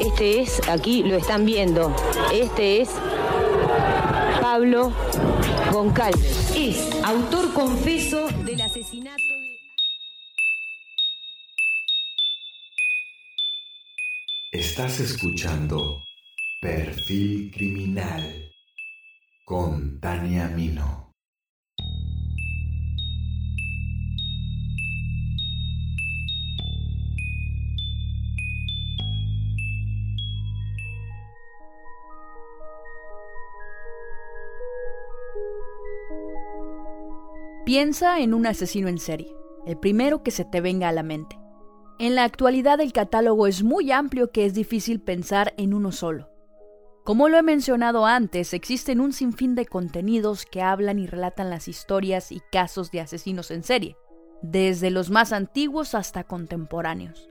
Este es, aquí lo están viendo, este es Pablo Goncalves. Es autor confeso del asesinato de... Estás escuchando Perfil Criminal con Tania Mino. Piensa en un asesino en serie, el primero que se te venga a la mente. En la actualidad el catálogo es muy amplio que es difícil pensar en uno solo. Como lo he mencionado antes, existen un sinfín de contenidos que hablan y relatan las historias y casos de asesinos en serie, desde los más antiguos hasta contemporáneos.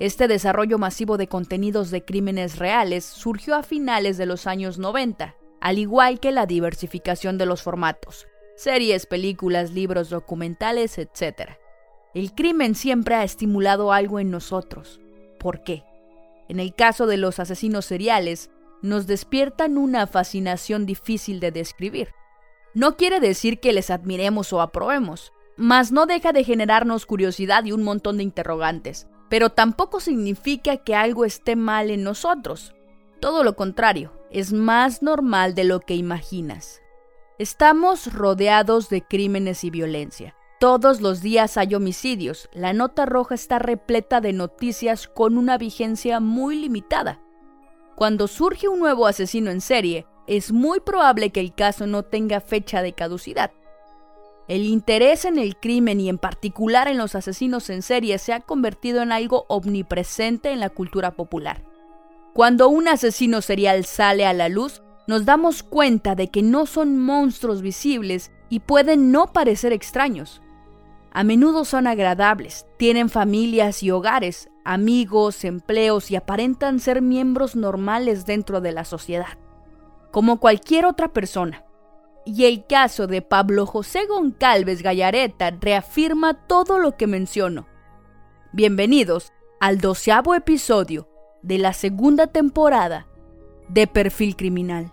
Este desarrollo masivo de contenidos de crímenes reales surgió a finales de los años 90, al igual que la diversificación de los formatos, series, películas, libros, documentales, etc. El crimen siempre ha estimulado algo en nosotros. ¿Por qué? En el caso de los asesinos seriales, nos despiertan una fascinación difícil de describir. No quiere decir que les admiremos o aprobemos, mas no deja de generarnos curiosidad y un montón de interrogantes, pero tampoco significa que algo esté mal en nosotros. Todo lo contrario, es más normal de lo que imaginas. Estamos rodeados de crímenes y violencia. Todos los días hay homicidios. La nota roja está repleta de noticias con una vigencia muy limitada. Cuando surge un nuevo asesino en serie, es muy probable que el caso no tenga fecha de caducidad. El interés en el crimen y en particular en los asesinos en serie se ha convertido en algo omnipresente en la cultura popular. Cuando un asesino serial sale a la luz, nos damos cuenta de que no son monstruos visibles y pueden no parecer extraños. A menudo son agradables, tienen familias y hogares, amigos, empleos y aparentan ser miembros normales dentro de la sociedad, como cualquier otra persona. Y el caso de Pablo José Goncalves Gallareta reafirma todo lo que menciono. Bienvenidos al doceavo episodio de la segunda temporada de perfil criminal.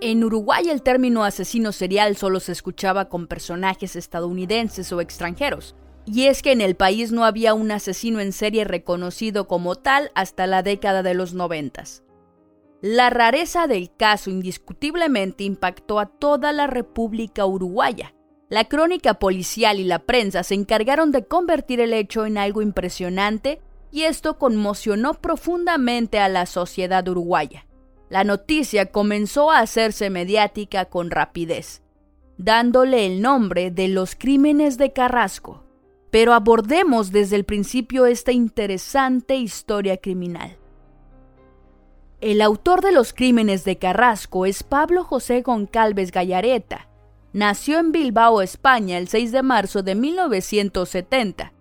En Uruguay el término asesino serial solo se escuchaba con personajes estadounidenses o extranjeros, y es que en el país no había un asesino en serie reconocido como tal hasta la década de los noventas. La rareza del caso indiscutiblemente impactó a toda la República Uruguaya, la crónica policial y la prensa se encargaron de convertir el hecho en algo impresionante y esto conmocionó profundamente a la sociedad uruguaya. La noticia comenzó a hacerse mediática con rapidez, dándole el nombre de los crímenes de Carrasco. Pero abordemos desde el principio esta interesante historia criminal. El autor de los crímenes de Carrasco es Pablo José Goncalves Gallareta, nació en Bilbao, España, el 6 de marzo de 1970,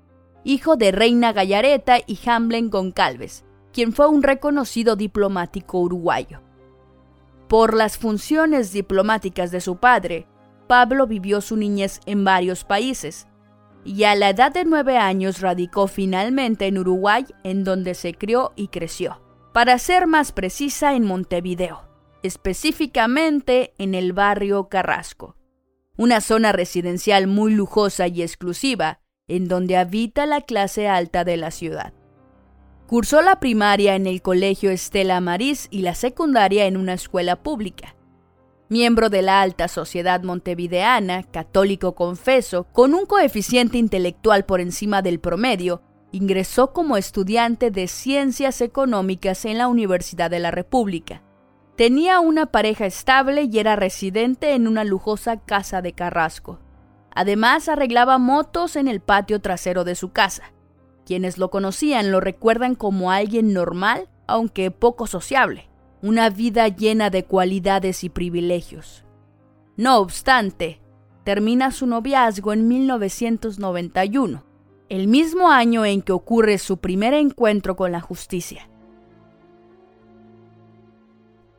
hijo de Reina Gallareta y Hamblen Goncalves, quien fue un reconocido diplomático uruguayo. Por las funciones diplomáticas de su padre, Pablo vivió su niñez en varios países, y a la edad de nueve años radicó finalmente en Uruguay, en donde se crió y creció. Para ser más precisa, en Montevideo, específicamente en el barrio Carrasco una zona residencial muy lujosa y exclusiva, en donde habita la clase alta de la ciudad. Cursó la primaria en el Colegio Estela Maris y la secundaria en una escuela pública. Miembro de la alta sociedad montevideana, católico confeso, con un coeficiente intelectual por encima del promedio, ingresó como estudiante de Ciencias Económicas en la Universidad de la República. Tenía una pareja estable y era residente en una lujosa casa de Carrasco. Además, arreglaba motos en el patio trasero de su casa. Quienes lo conocían lo recuerdan como alguien normal, aunque poco sociable, una vida llena de cualidades y privilegios. No obstante, termina su noviazgo en 1991, el mismo año en que ocurre su primer encuentro con la justicia.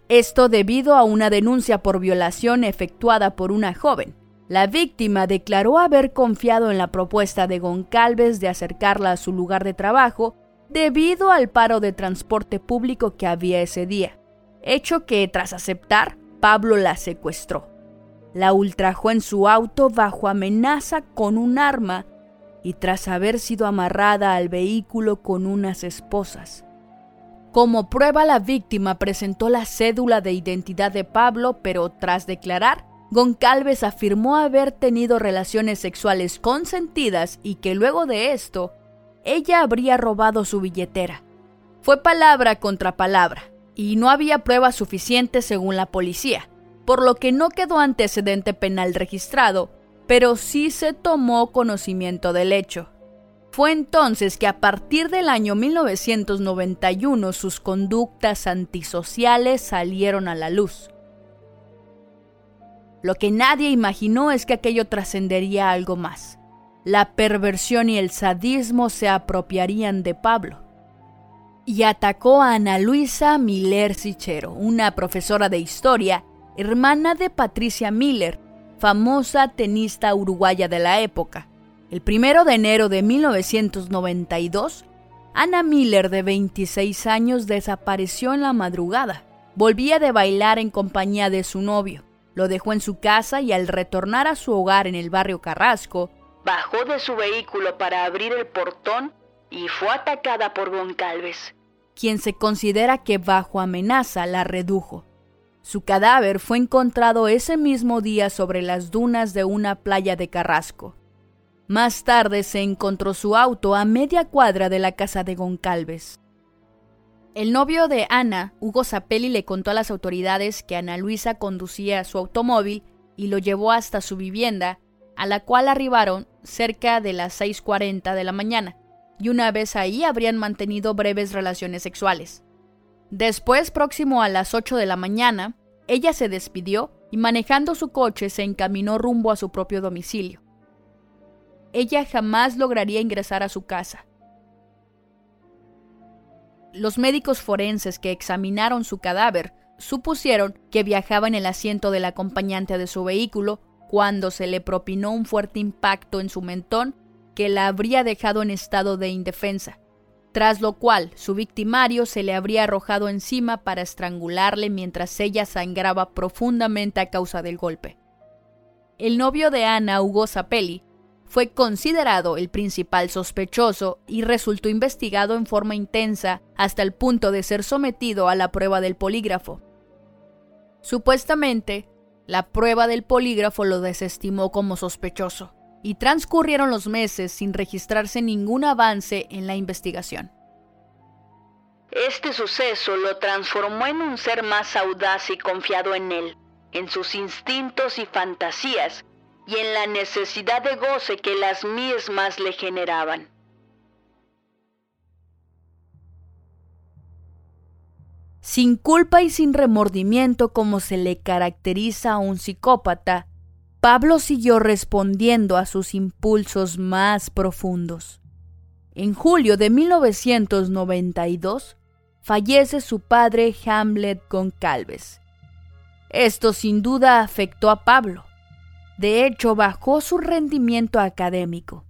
Esto debido a una denuncia por violación efectuada por una joven, La víctima declaró haber confiado en la propuesta de Goncalves de acercarla a su lugar de trabajo debido al paro de transporte público que había ese día, hecho que, tras aceptar, Pablo la secuestró. La ultrajó en su auto bajo amenaza con un arma y tras haber sido amarrada al vehículo con unas esposas. Como prueba la víctima presentó la cédula de identidad de Pablo, pero tras declarar, Goncalves afirmó haber tenido relaciones sexuales consentidas y que luego de esto, ella habría robado su billetera. Fue palabra contra palabra, y no había pruebas suficientes según la policía, por lo que no quedó antecedente penal registrado, pero sí se tomó conocimiento del hecho. Fue entonces que a partir del año 1991 sus conductas antisociales salieron a la luz. Lo que nadie imaginó es que aquello trascendería algo más. La perversión y el sadismo se apropiarían de Pablo. Y atacó a Ana Luisa Miller Sichero, una profesora de historia, hermana de Patricia Miller, famosa tenista uruguaya de la época. El primero de enero de 1992, Ana Miller, de 26 años, desapareció en la madrugada. Volvía de bailar en compañía de su novio. Lo dejó en su casa y al retornar a su hogar en el barrio Carrasco, bajó de su vehículo para abrir el portón y fue atacada por Goncalves, quien se considera que bajo amenaza la redujo. Su cadáver fue encontrado ese mismo día sobre las dunas de una playa de Carrasco. Más tarde se encontró su auto a media cuadra de la casa de Goncalves. El novio de Ana, Hugo Zapelli, le contó a las autoridades que Ana Luisa conducía su automóvil y lo llevó hasta su vivienda, a la cual arribaron cerca de las 6.40 de la mañana, y una vez ahí habrían mantenido breves relaciones sexuales. Después, próximo a las 8 de la mañana, ella se despidió y manejando su coche se encaminó rumbo a su propio domicilio. Ella jamás lograría ingresar a su casa. Los médicos forenses que examinaron su cadáver supusieron que viajaba en el asiento del acompañante de su vehículo cuando se le propinó un fuerte impacto en su mentón que la habría dejado en estado de indefensa, tras lo cual su victimario se le habría arrojado encima para estrangularle mientras ella sangraba profundamente a causa del golpe. El novio de Ana, Hugo Zapelli, fue considerado el principal sospechoso y resultó investigado en forma intensa hasta el punto de ser sometido a la prueba del polígrafo. Supuestamente, la prueba del polígrafo lo desestimó como sospechoso, y transcurrieron los meses sin registrarse ningún avance en la investigación. Este suceso lo transformó en un ser más audaz y confiado en él, en sus instintos y fantasías, y en la necesidad de goce que las mismas le generaban. Sin culpa y sin remordimiento como se le caracteriza a un psicópata, Pablo siguió respondiendo a sus impulsos más profundos. En julio de 1992 fallece su padre Hamlet Goncalves. Esto sin duda afectó a Pablo, de hecho, bajó su rendimiento académico.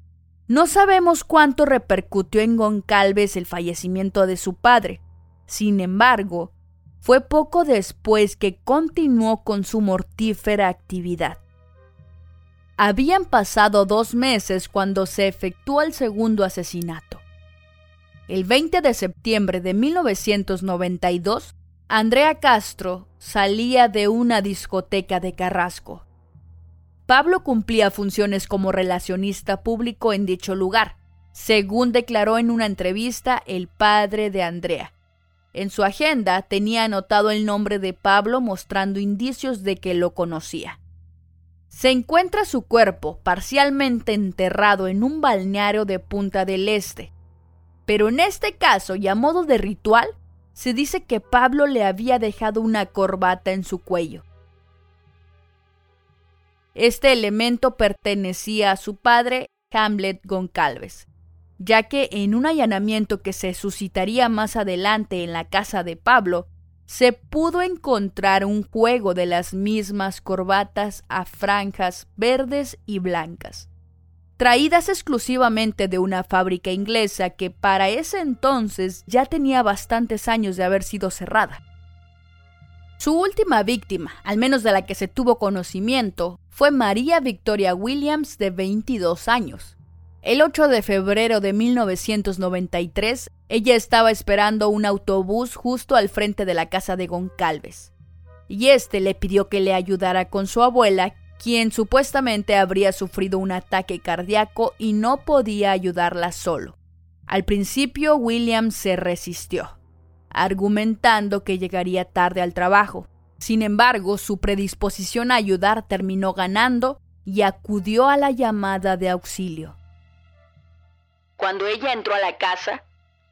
No sabemos cuánto repercutió en Goncalves el fallecimiento de su padre. Sin embargo, fue poco después que continuó con su mortífera actividad. Habían pasado dos meses cuando se efectuó el segundo asesinato. El 20 de septiembre de 1992, Andrea Castro salía de una discoteca de Carrasco. Pablo cumplía funciones como relacionista público en dicho lugar, según declaró en una entrevista el padre de Andrea. En su agenda tenía anotado el nombre de Pablo mostrando indicios de que lo conocía. Se encuentra su cuerpo parcialmente enterrado en un balneario de Punta del Este. Pero en este caso y a modo de ritual, se dice que Pablo le había dejado una corbata en su cuello. Este elemento pertenecía a su padre, Hamlet Goncalves, ya que en un allanamiento que se suscitaría más adelante en la casa de Pablo, se pudo encontrar un juego de las mismas corbatas a franjas verdes y blancas, traídas exclusivamente de una fábrica inglesa que para ese entonces ya tenía bastantes años de haber sido cerrada. Su última víctima, al menos de la que se tuvo conocimiento, fue María Victoria Williams de 22 años. El 8 de febrero de 1993, ella estaba esperando un autobús justo al frente de la casa de Goncalves. Y este le pidió que le ayudara con su abuela, quien supuestamente habría sufrido un ataque cardíaco y no podía ayudarla solo. Al principio William se resistió, argumentando que llegaría tarde al trabajo. Sin embargo, su predisposición a ayudar terminó ganando y acudió a la llamada de auxilio. Cuando ella entró a la casa,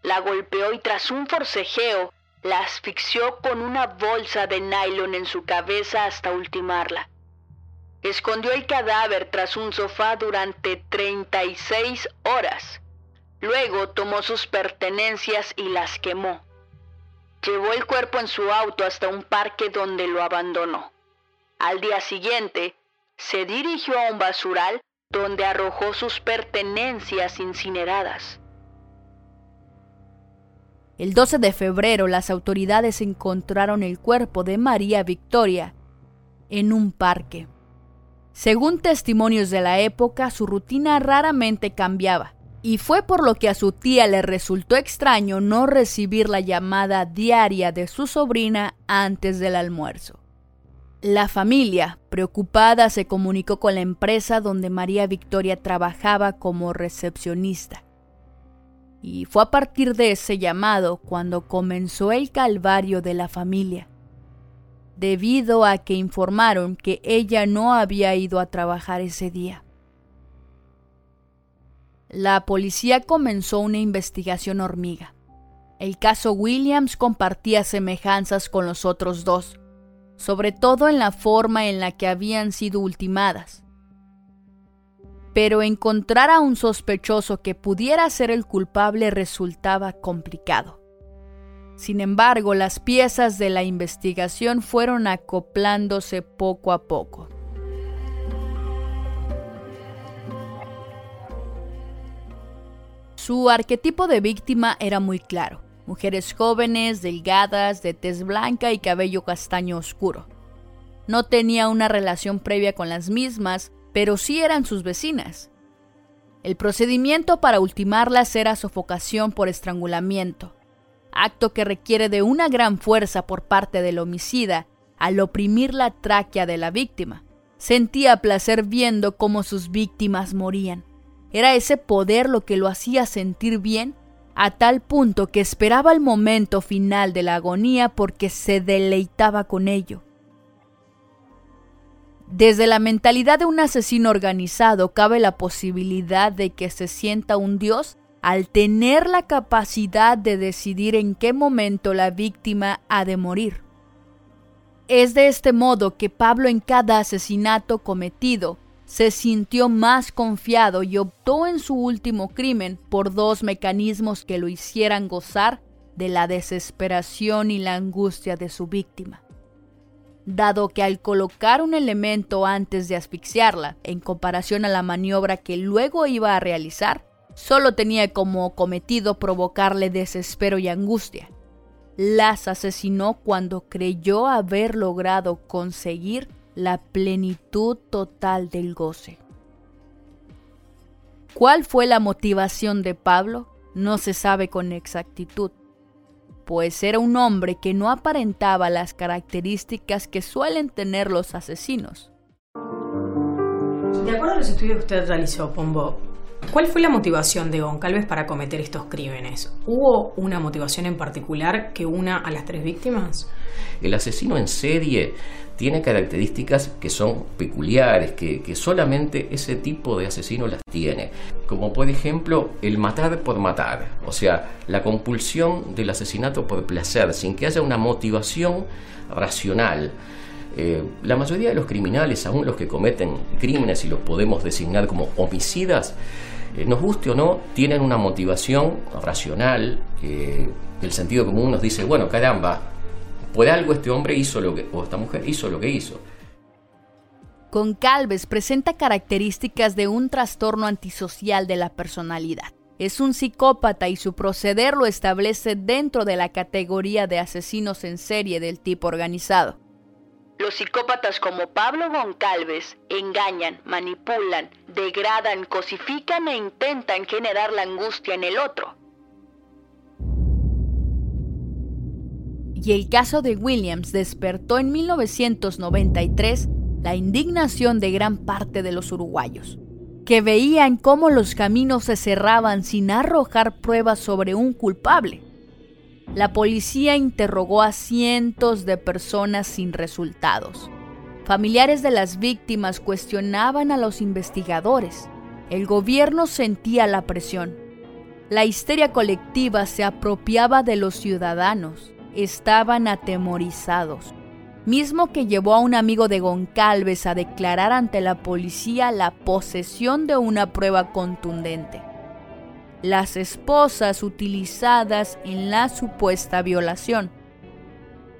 la golpeó y tras un forcejeo la asfixió con una bolsa de nylon en su cabeza hasta ultimarla. Escondió el cadáver tras un sofá durante 36 horas. Luego tomó sus pertenencias y las quemó. Llevó el cuerpo en su auto hasta un parque donde lo abandonó. Al día siguiente, se dirigió a un basural donde arrojó sus pertenencias incineradas. El 12 de febrero las autoridades encontraron el cuerpo de María Victoria en un parque. Según testimonios de la época, su rutina raramente cambiaba, y fue por lo que a su tía le resultó extraño no recibir la llamada diaria de su sobrina antes del almuerzo. La familia, preocupada, se comunicó con la empresa donde María Victoria trabajaba como recepcionista. Y fue a partir de ese llamado cuando comenzó el calvario de la familia debido a que informaron que ella no había ido a trabajar ese día. La policía comenzó una investigación hormiga. El caso Williams compartía semejanzas con los otros dos, sobre todo en la forma en la que habían sido ultimadas. Pero encontrar a un sospechoso que pudiera ser el culpable resultaba complicado. Sin embargo, las piezas de la investigación fueron acoplándose poco a poco. Su arquetipo de víctima era muy claro. Mujeres jóvenes, delgadas, de tez blanca y cabello castaño oscuro. No tenía una relación previa con las mismas, pero sí eran sus vecinas. El procedimiento para ultimarlas era sofocación por estrangulamiento, acto que requiere de una gran fuerza por parte del homicida al oprimir la tráquea de la víctima. Sentía placer viendo cómo sus víctimas morían. Era ese poder lo que lo hacía sentir bien a tal punto que esperaba el momento final de la agonía porque se deleitaba con ello. Desde la mentalidad de un asesino organizado cabe la posibilidad de que se sienta un dios al tener la capacidad de decidir en qué momento la víctima ha de morir. Es de este modo que Pablo en cada asesinato cometido se sintió más confiado y optó en su último crimen por dos mecanismos que lo hicieran gozar de la desesperación y la angustia de su víctima. Dado que al colocar un elemento antes de asfixiarla, en comparación a la maniobra que luego iba a realizar, solo tenía como cometido provocarle desespero y angustia. Las asesinó cuando creyó haber logrado conseguir la plenitud total del goce. ¿Cuál fue la motivación de Pablo? No se sabe con exactitud, pues era un hombre que no aparentaba las características que suelen tener los asesinos. De acuerdo a los estudios que usted realizó, Pombo, ¿Cuál fue la motivación de Goncalves para cometer estos crímenes? ¿Hubo una motivación en particular que una a las tres víctimas? El asesino en serie tiene características que son peculiares, que, solamente ese tipo de asesino las tiene. Como por ejemplo el matar por matar, o sea, la compulsión del asesinato por placer, sin que haya una motivación racional. Eh, la mayoría de los criminales, aún los que cometen crímenes y los podemos designar como homicidas, eh, nos guste o no, tienen una motivación racional. el sentido común nos dice, bueno, caramba, Por algo este hombre hizo lo que, o esta mujer hizo lo que hizo. Goncalves presenta características de un trastorno antisocial de la personalidad. Es un psicópata y su proceder lo establece dentro de la categoría de asesinos en serie del tipo organizado. Los psicópatas como Pablo Goncalves engañan, manipulan, degradan, cosifican e intentan generar la angustia en el otro. Y el caso de Williams despertó en 1993 la indignación de gran parte de los uruguayos, que veían cómo los caminos se cerraban sin arrojar pruebas sobre un culpable. La policía interrogó a cientos de personas sin resultados. Familiares de las víctimas cuestionaban a los investigadores. El gobierno sentía la presión. La histeria colectiva se apropiaba de los ciudadanos. Estaban atemorizados mismo que llevó a un amigo de Goncalves a declarar ante la policía la posesión de una prueba contundente. Las esposas utilizadas en la supuesta violación.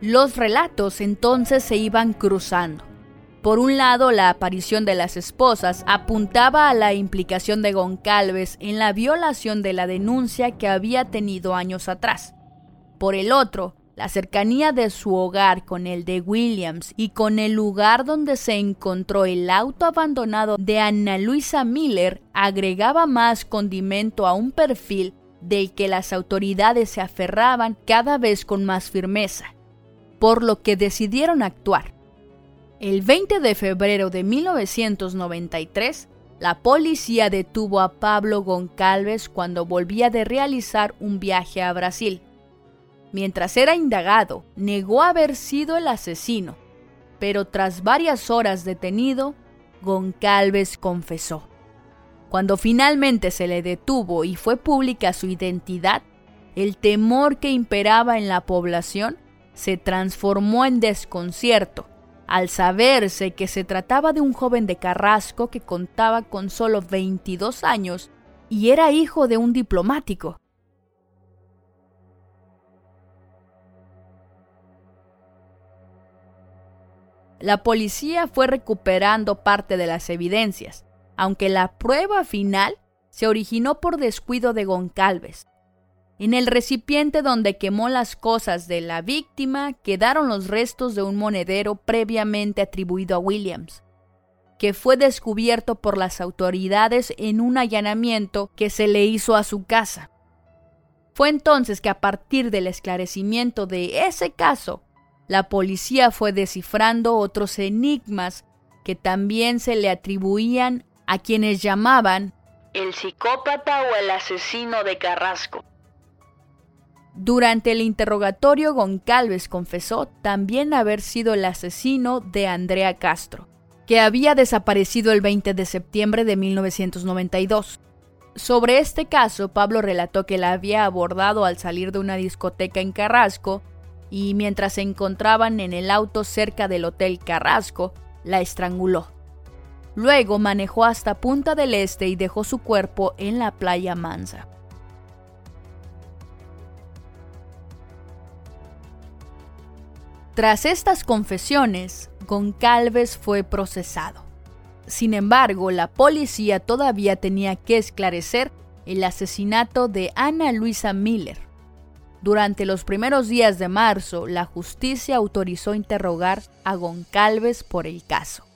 Los relatos entonces se iban cruzando. Por un lado, la aparición de las esposas apuntaba a la implicación de Goncalves en la violación de la denuncia que había tenido años atrás. Por el otro, la cercanía de su hogar con el de Williams y con el lugar donde se encontró el auto abandonado de Ana Luisa Miller agregaba más condimento a un perfil del que las autoridades se aferraban cada vez con más firmeza, por lo que decidieron actuar. El 20 de febrero de 1993, la policía detuvo a Pablo Goncalves cuando volvía de realizar un viaje a Brasil. Mientras era indagado, negó haber sido el asesino, pero tras varias horas detenido, Goncalves confesó. Cuando finalmente se le detuvo y fue pública su identidad, el temor que imperaba en la población se transformó en desconcierto al saberse que se trataba de un joven de Carrasco que contaba con solo 22 años y era hijo de un diplomático. La policía fue recuperando parte de las evidencias, aunque la prueba final se originó por descuido de Goncalves. En el recipiente donde quemó las cosas de la víctima quedaron los restos de un monedero previamente atribuido a Williams, que fue descubierto por las autoridades en un allanamiento que se le hizo a su casa. Fue entonces que a partir del esclarecimiento de ese caso, la policía fue descifrando otros enigmas que también se le atribuían a quienes llamaban el psicópata o el asesino de Carrasco. Durante el interrogatorio, Goncalves confesó también haber sido el asesino de Andrea Castro, que había desaparecido el 20 de septiembre de 1992. Sobre este caso, Pablo relató que la había abordado al salir de una discoteca en Carrasco y mientras se encontraban en el auto cerca del Hotel Carrasco, la estranguló. Luego manejó hasta Punta del Este y dejó su cuerpo en la playa Mansa. Tras estas confesiones, Goncalves fue procesado. Sin embargo, la policía todavía tenía que esclarecer el asesinato de Ana Luisa Miller, durante los primeros días de marzo, la justicia autorizó interrogar a Goncalves por el caso.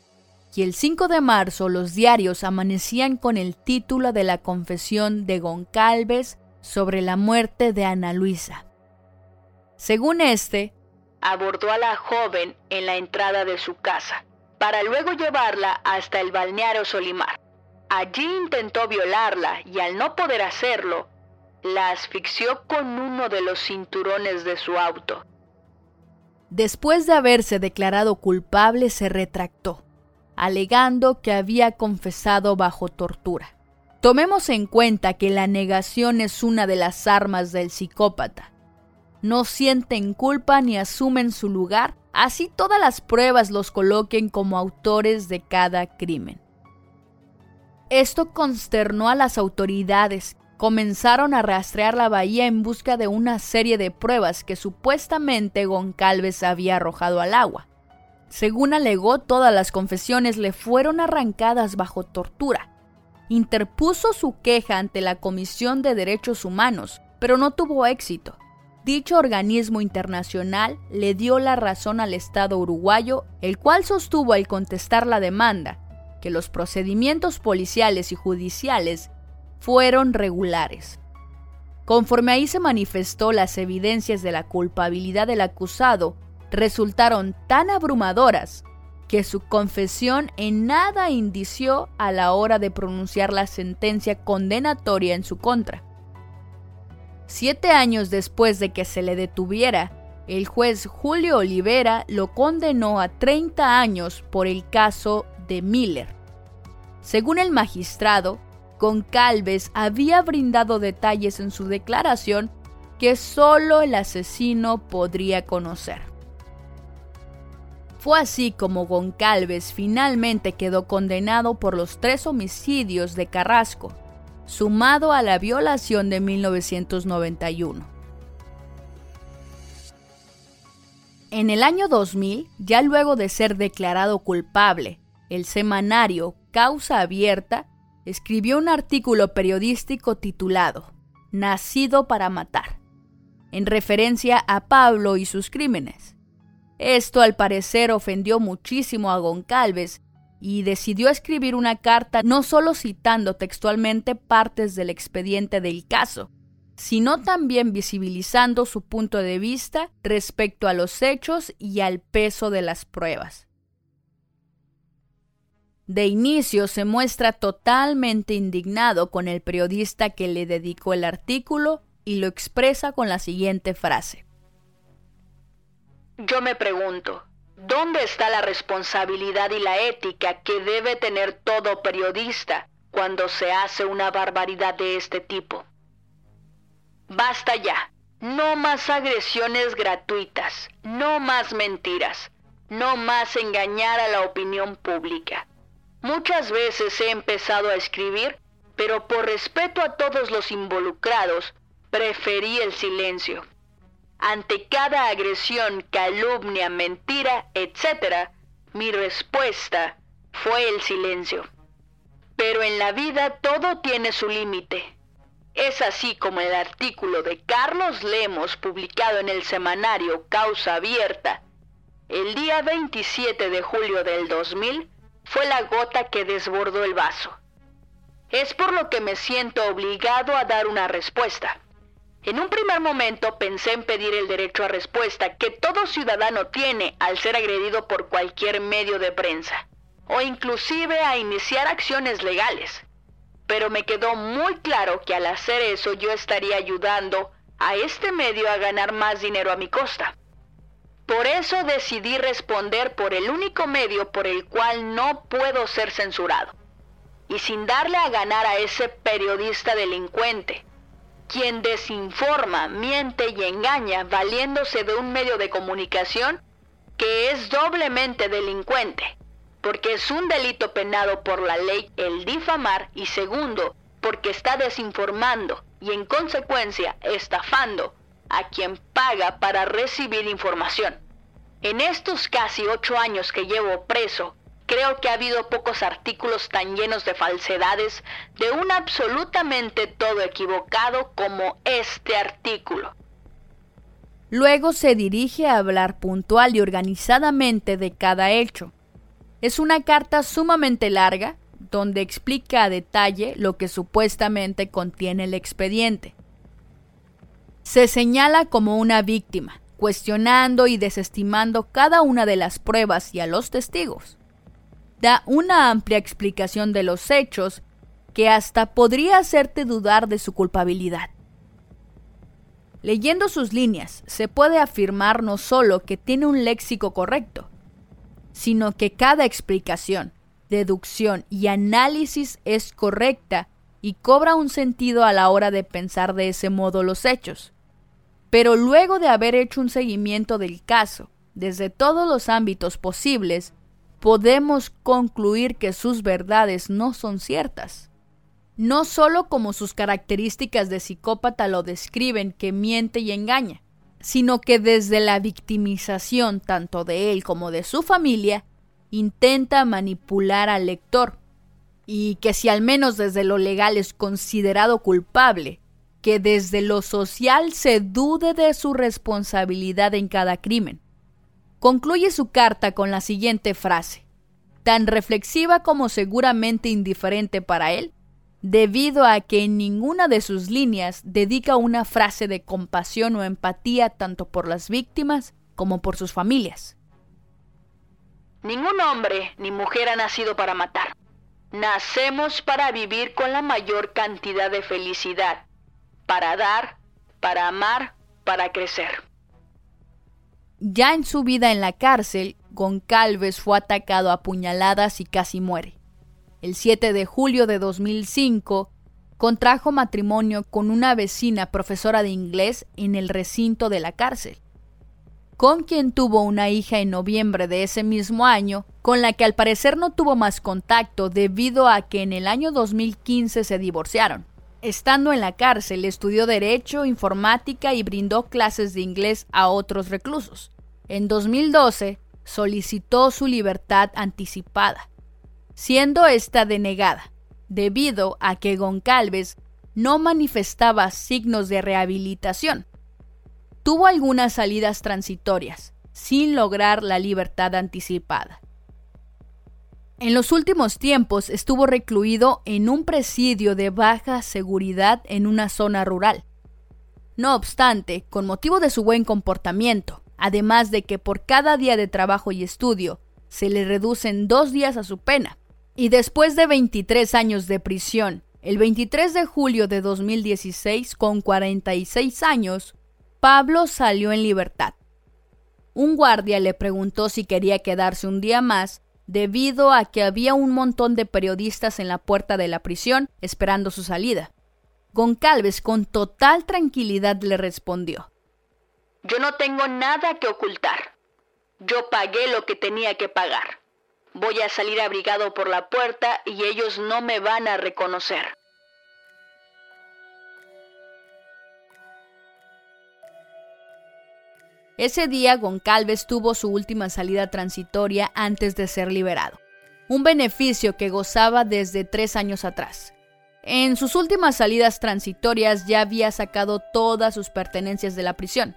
Y el 5 de marzo los diarios amanecían con el título de la confesión de Goncalves sobre la muerte de Ana Luisa. Según este, abordó a la joven en la entrada de su casa, para luego llevarla hasta el balneario Solimar. Allí intentó violarla y al no poder hacerlo, la asfixió con uno de los cinturones de su auto. Después de haberse declarado culpable, se retractó, alegando que había confesado bajo tortura. Tomemos en cuenta que la negación es una de las armas del psicópata. No sienten culpa ni asumen su lugar, así todas las pruebas los coloquen como autores de cada crimen. Esto consternó a las autoridades, comenzaron a rastrear la bahía en busca de una serie de pruebas que supuestamente Goncalves había arrojado al agua. Según alegó, todas las confesiones le fueron arrancadas bajo tortura. Interpuso su queja ante la Comisión de Derechos Humanos, pero no tuvo éxito. Dicho organismo internacional le dio la razón al Estado uruguayo, el cual sostuvo al contestar la demanda que los procedimientos policiales y judiciales fueron regulares. Conforme ahí se manifestó las evidencias de la culpabilidad del acusado, resultaron tan abrumadoras que su confesión en nada indició a la hora de pronunciar la sentencia condenatoria en su contra. Siete años después de que se le detuviera, el juez Julio Olivera lo condenó a 30 años por el caso de Miller. Según el magistrado, Goncalves había brindado detalles en su declaración que solo el asesino podría conocer. Fue así como Goncalves finalmente quedó condenado por los tres homicidios de Carrasco, sumado a la violación de 1991. En el año 2000, ya luego de ser declarado culpable, el semanario Causa Abierta escribió un artículo periodístico titulado Nacido para matar, en referencia a Pablo y sus crímenes. Esto al parecer ofendió muchísimo a Goncalves y decidió escribir una carta no solo citando textualmente partes del expediente del caso, sino también visibilizando su punto de vista respecto a los hechos y al peso de las pruebas. De inicio se muestra totalmente indignado con el periodista que le dedicó el artículo y lo expresa con la siguiente frase. Yo me pregunto, ¿dónde está la responsabilidad y la ética que debe tener todo periodista cuando se hace una barbaridad de este tipo? Basta ya, no más agresiones gratuitas, no más mentiras, no más engañar a la opinión pública. Muchas veces he empezado a escribir, pero por respeto a todos los involucrados, preferí el silencio. Ante cada agresión, calumnia, mentira, etc., mi respuesta fue el silencio. Pero en la vida todo tiene su límite. Es así como el artículo de Carlos Lemos publicado en el semanario Causa Abierta el día 27 de julio del 2000 fue la gota que desbordó el vaso. Es por lo que me siento obligado a dar una respuesta. En un primer momento pensé en pedir el derecho a respuesta que todo ciudadano tiene al ser agredido por cualquier medio de prensa, o inclusive a iniciar acciones legales. Pero me quedó muy claro que al hacer eso yo estaría ayudando a este medio a ganar más dinero a mi costa. Por eso decidí responder por el único medio por el cual no puedo ser censurado. Y sin darle a ganar a ese periodista delincuente, quien desinforma, miente y engaña valiéndose de un medio de comunicación que es doblemente delincuente, porque es un delito penado por la ley el difamar y segundo, porque está desinformando y en consecuencia estafando a quien paga para recibir información. En estos casi ocho años que llevo preso, creo que ha habido pocos artículos tan llenos de falsedades, de un absolutamente todo equivocado como este artículo. Luego se dirige a hablar puntual y organizadamente de cada hecho. Es una carta sumamente larga, donde explica a detalle lo que supuestamente contiene el expediente. Se señala como una víctima, cuestionando y desestimando cada una de las pruebas y a los testigos. Da una amplia explicación de los hechos que hasta podría hacerte dudar de su culpabilidad. Leyendo sus líneas, se puede afirmar no solo que tiene un léxico correcto, sino que cada explicación, deducción y análisis es correcta y cobra un sentido a la hora de pensar de ese modo los hechos. Pero luego de haber hecho un seguimiento del caso, desde todos los ámbitos posibles, podemos concluir que sus verdades no son ciertas. no solo como sus características de psicópata lo describen, que miente y engaña, sino que desde la victimización tanto de él como de su familia, intenta manipular al lector, y que si al menos desde lo legal es considerado culpable, que desde lo social se dude de su responsabilidad en cada crimen. Concluye su carta con la siguiente frase, tan reflexiva como seguramente indiferente para él, debido a que en ninguna de sus líneas dedica una frase de compasión o empatía tanto por las víctimas como por sus familias. Ningún hombre ni mujer ha nacido para matar. Nacemos para vivir con la mayor cantidad de felicidad, para dar, para amar, para crecer. Ya en su vida en la cárcel, Goncalves fue atacado a puñaladas y casi muere. El 7 de julio de 2005, contrajo matrimonio con una vecina profesora de inglés en el recinto de la cárcel, con quien tuvo una hija en noviembre de ese mismo año, con la que al parecer no tuvo más contacto debido a que en el año 2015 se divorciaron. Estando en la cárcel, estudió Derecho, Informática y brindó clases de inglés a otros reclusos. En 2012, solicitó su libertad anticipada, siendo esta denegada, debido a que Goncalves no manifestaba signos de rehabilitación. Tuvo algunas salidas transitorias, sin lograr la libertad anticipada. En los últimos tiempos estuvo recluido en un presidio de baja seguridad en una zona rural. No obstante, con motivo de su buen comportamiento, además de que por cada día de trabajo y estudio se le reducen dos días a su pena, y después de 23 años de prisión, el 23 de julio de 2016, con 46 años, Pablo salió en libertad. Un guardia le preguntó si quería quedarse un día más debido a que había un montón de periodistas en la puerta de la prisión esperando su salida. Goncalves con total tranquilidad le respondió. Yo no tengo nada que ocultar. Yo pagué lo que tenía que pagar. Voy a salir abrigado por la puerta y ellos no me van a reconocer. Ese día Goncalves tuvo su última salida transitoria antes de ser liberado, un beneficio que gozaba desde tres años atrás. En sus últimas salidas transitorias ya había sacado todas sus pertenencias de la prisión.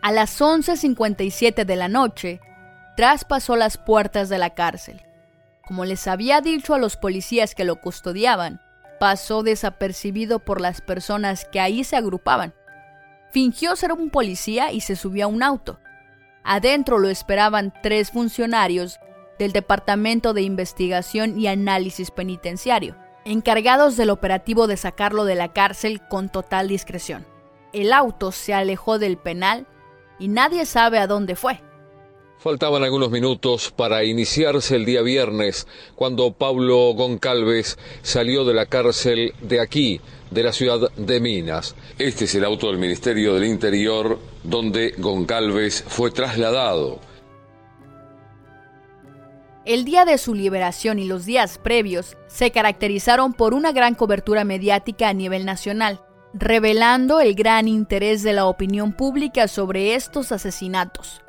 A las 11.57 de la noche, traspasó las puertas de la cárcel. Como les había dicho a los policías que lo custodiaban, pasó desapercibido por las personas que ahí se agrupaban. Fingió ser un policía y se subió a un auto. Adentro lo esperaban tres funcionarios del Departamento de Investigación y Análisis Penitenciario, encargados del operativo de sacarlo de la cárcel con total discreción. El auto se alejó del penal y nadie sabe a dónde fue. Faltaban algunos minutos para iniciarse el día viernes, cuando Pablo Goncalves salió de la cárcel de aquí, de la ciudad de Minas. Este es el auto del Ministerio del Interior donde Goncalves fue trasladado. El día de su liberación y los días previos se caracterizaron por una gran cobertura mediática a nivel nacional, revelando el gran interés de la opinión pública sobre estos asesinatos.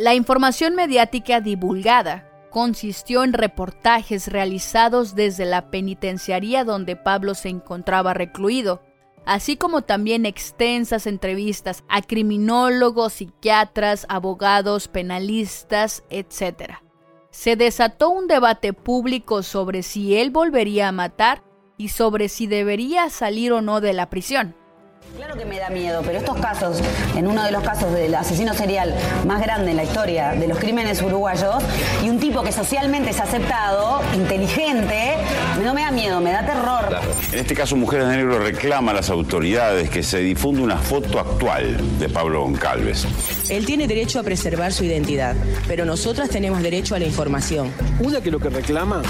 La información mediática divulgada consistió en reportajes realizados desde la penitenciaría donde Pablo se encontraba recluido, así como también extensas entrevistas a criminólogos, psiquiatras, abogados, penalistas, etc. Se desató un debate público sobre si él volvería a matar y sobre si debería salir o no de la prisión. Claro que me da miedo, pero estos casos, en uno de los casos del asesino serial más grande en la historia de los crímenes uruguayos, y un tipo que socialmente es aceptado, inteligente, no me da miedo, me da terror. En este caso, Mujeres de Negro reclama a las autoridades que se difunda una foto actual de Pablo Goncalves. Él tiene derecho a preservar su identidad, pero nosotras tenemos derecho a la información. Una que lo que reclama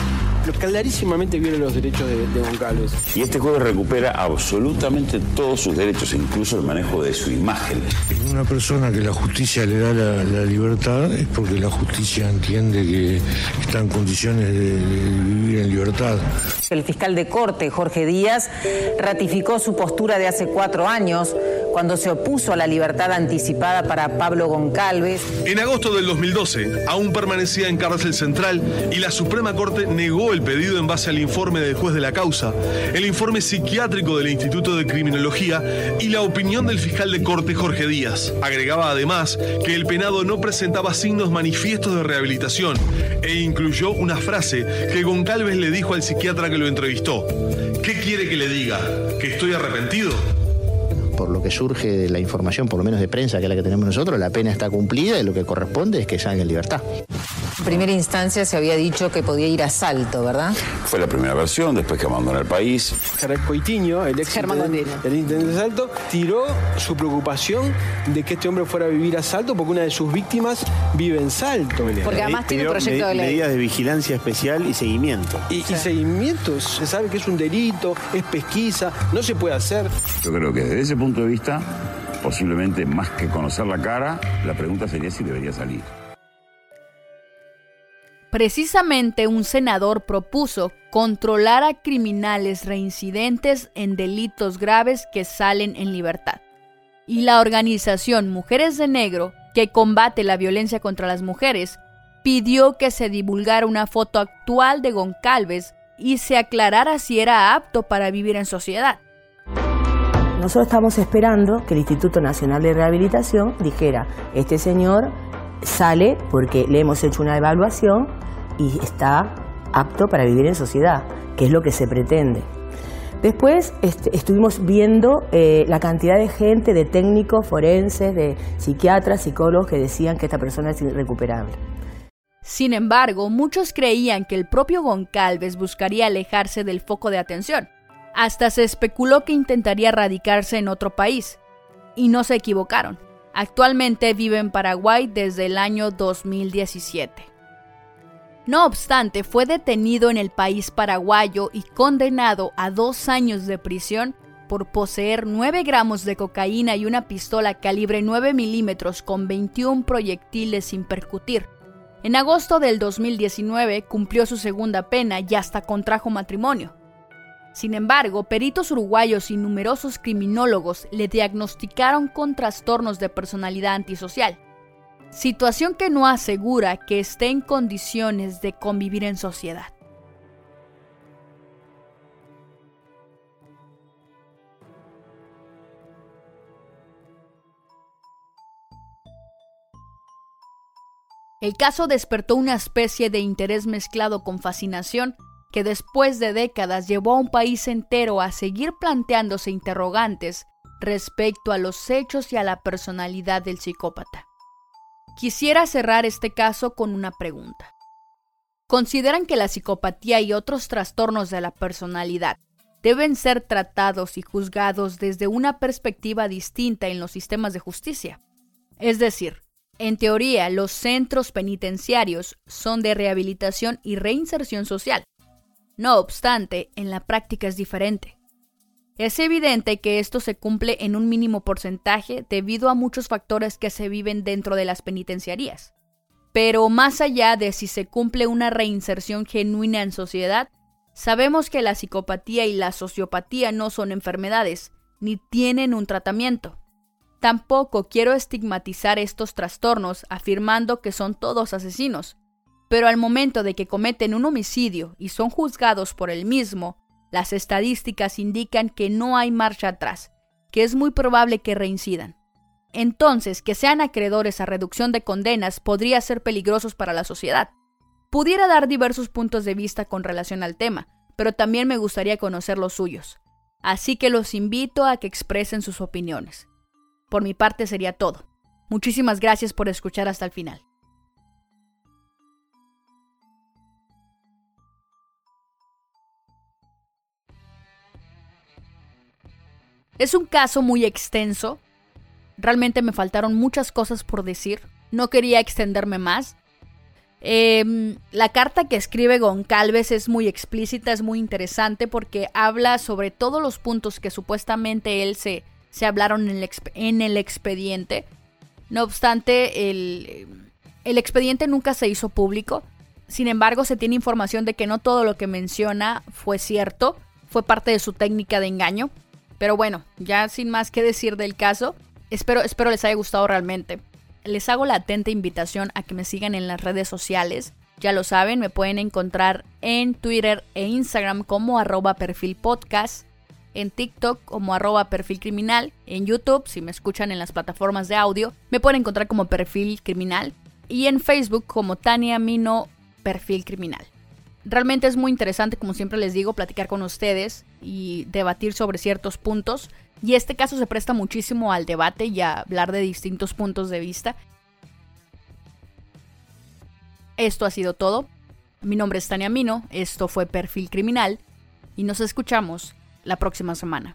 clarísimamente viola los derechos de, de Goncalves. Y este juez recupera absolutamente todos sus derechos, incluso el manejo de su imagen. Una persona que la justicia le da la, libertad es porque la justicia entiende que está en condiciones de, vivir en libertad. El fiscal de corte, Jorge Díaz, ratificó su postura de hace cuatro años cuando se opuso a la libertad anticipada para Pablo Goncalves. En agosto del 2012, aún permanecía en cárcel central y la Suprema Corte negó el pedido en base al informe del juez de la causa, el informe psiquiátrico del Instituto de Criminología y la opinión del fiscal de corte Jorge Díaz. Agregaba además que el penado no presentaba signos manifiestos de rehabilitación e incluyó una frase que Goncalves le dijo al psiquiatra que lo entrevistó. ¿Qué quiere que le diga? ¿Que estoy arrepentido? por lo que surge de la información, por lo menos de prensa, que es la que tenemos nosotros, la pena está cumplida y lo que corresponde es que salga en libertad. En primera instancia se había dicho que podía ir a Salto, ¿verdad? Fue la primera versión, después que abandonó el país. Coitiño, el ex intendente de Salto, tiró su preocupación de que este hombre fuera a vivir a Salto porque una de sus víctimas vive en Salto. Porque además tiene un proyecto de ley. Medidas de vigilancia especial y seguimiento. Y, y seguimiento, se sabe que es un delito, es pesquisa, no se puede hacer. Yo creo que desde ese punto de vista, posiblemente más que conocer la cara, la pregunta sería si debería salir. Precisamente un senador propuso controlar a criminales reincidentes en delitos graves que salen en libertad. Y la organización Mujeres de Negro, que combate la violencia contra las mujeres, pidió que se divulgara una foto actual de Goncalves y se aclarara si era apto para vivir en sociedad. Nosotros estamos esperando que el Instituto Nacional de Rehabilitación dijera, este señor sale porque le hemos hecho una evaluación y está apto para vivir en sociedad, que es lo que se pretende. Después este, estuvimos viendo eh, la cantidad de gente, de técnicos forenses, de psiquiatras, psicólogos que decían que esta persona es irrecuperable. Sin embargo, muchos creían que el propio Goncalves buscaría alejarse del foco de atención. Hasta se especuló que intentaría radicarse en otro país. Y no se equivocaron. Actualmente vive en Paraguay desde el año 2017. No obstante, fue detenido en el país paraguayo y condenado a dos años de prisión por poseer 9 gramos de cocaína y una pistola calibre 9 milímetros con 21 proyectiles sin percutir. En agosto del 2019 cumplió su segunda pena y hasta contrajo matrimonio. Sin embargo, peritos uruguayos y numerosos criminólogos le diagnosticaron con trastornos de personalidad antisocial, situación que no asegura que esté en condiciones de convivir en sociedad. El caso despertó una especie de interés mezclado con fascinación que después de décadas llevó a un país entero a seguir planteándose interrogantes respecto a los hechos y a la personalidad del psicópata. Quisiera cerrar este caso con una pregunta. ¿Consideran que la psicopatía y otros trastornos de la personalidad deben ser tratados y juzgados desde una perspectiva distinta en los sistemas de justicia? Es decir, en teoría, los centros penitenciarios son de rehabilitación y reinserción social, no obstante, en la práctica es diferente. Es evidente que esto se cumple en un mínimo porcentaje debido a muchos factores que se viven dentro de las penitenciarías. Pero más allá de si se cumple una reinserción genuina en sociedad, sabemos que la psicopatía y la sociopatía no son enfermedades, ni tienen un tratamiento. Tampoco quiero estigmatizar estos trastornos afirmando que son todos asesinos, pero al momento de que cometen un homicidio y son juzgados por el mismo, las estadísticas indican que no hay marcha atrás, que es muy probable que reincidan. Entonces, que sean acreedores a reducción de condenas podría ser peligrosos para la sociedad. Pudiera dar diversos puntos de vista con relación al tema, pero también me gustaría conocer los suyos. Así que los invito a que expresen sus opiniones. Por mi parte sería todo. Muchísimas gracias por escuchar hasta el final. Es un caso muy extenso. Realmente me faltaron muchas cosas por decir. No quería extenderme más. Em, la carta que escribe Goncalves es muy explícita, es muy interesante porque habla sobre todos los puntos que supuestamente él se, se hablaron en el, en el expediente. No obstante, el expediente nunca se hizo público. Sin embargo, se tiene información de que no todo lo que menciona fue cierto, fue parte de su técnica de engaño. Pero bueno, ya sin más que decir del caso, espero, espero les haya gustado realmente les hago la atenta invitación a que me sigan en las redes sociales. Ya lo saben, me pueden encontrar en Twitter e Instagram como arroba perfil podcast, en TikTok como arroba perfil criminal, en YouTube, si me escuchan en las plataformas de audio, me pueden encontrar como perfil criminal y en Facebook como Tania Mino perfil criminal. Realmente es muy interesante, como siempre les digo, platicar con ustedes y debatir sobre ciertos puntos. Y este caso se presta muchísimo al debate y a hablar de distintos puntos de vista. Esto ha sido todo. Mi nombre es Tania Mino, esto fue Perfil Criminal y nos escuchamos la próxima semana.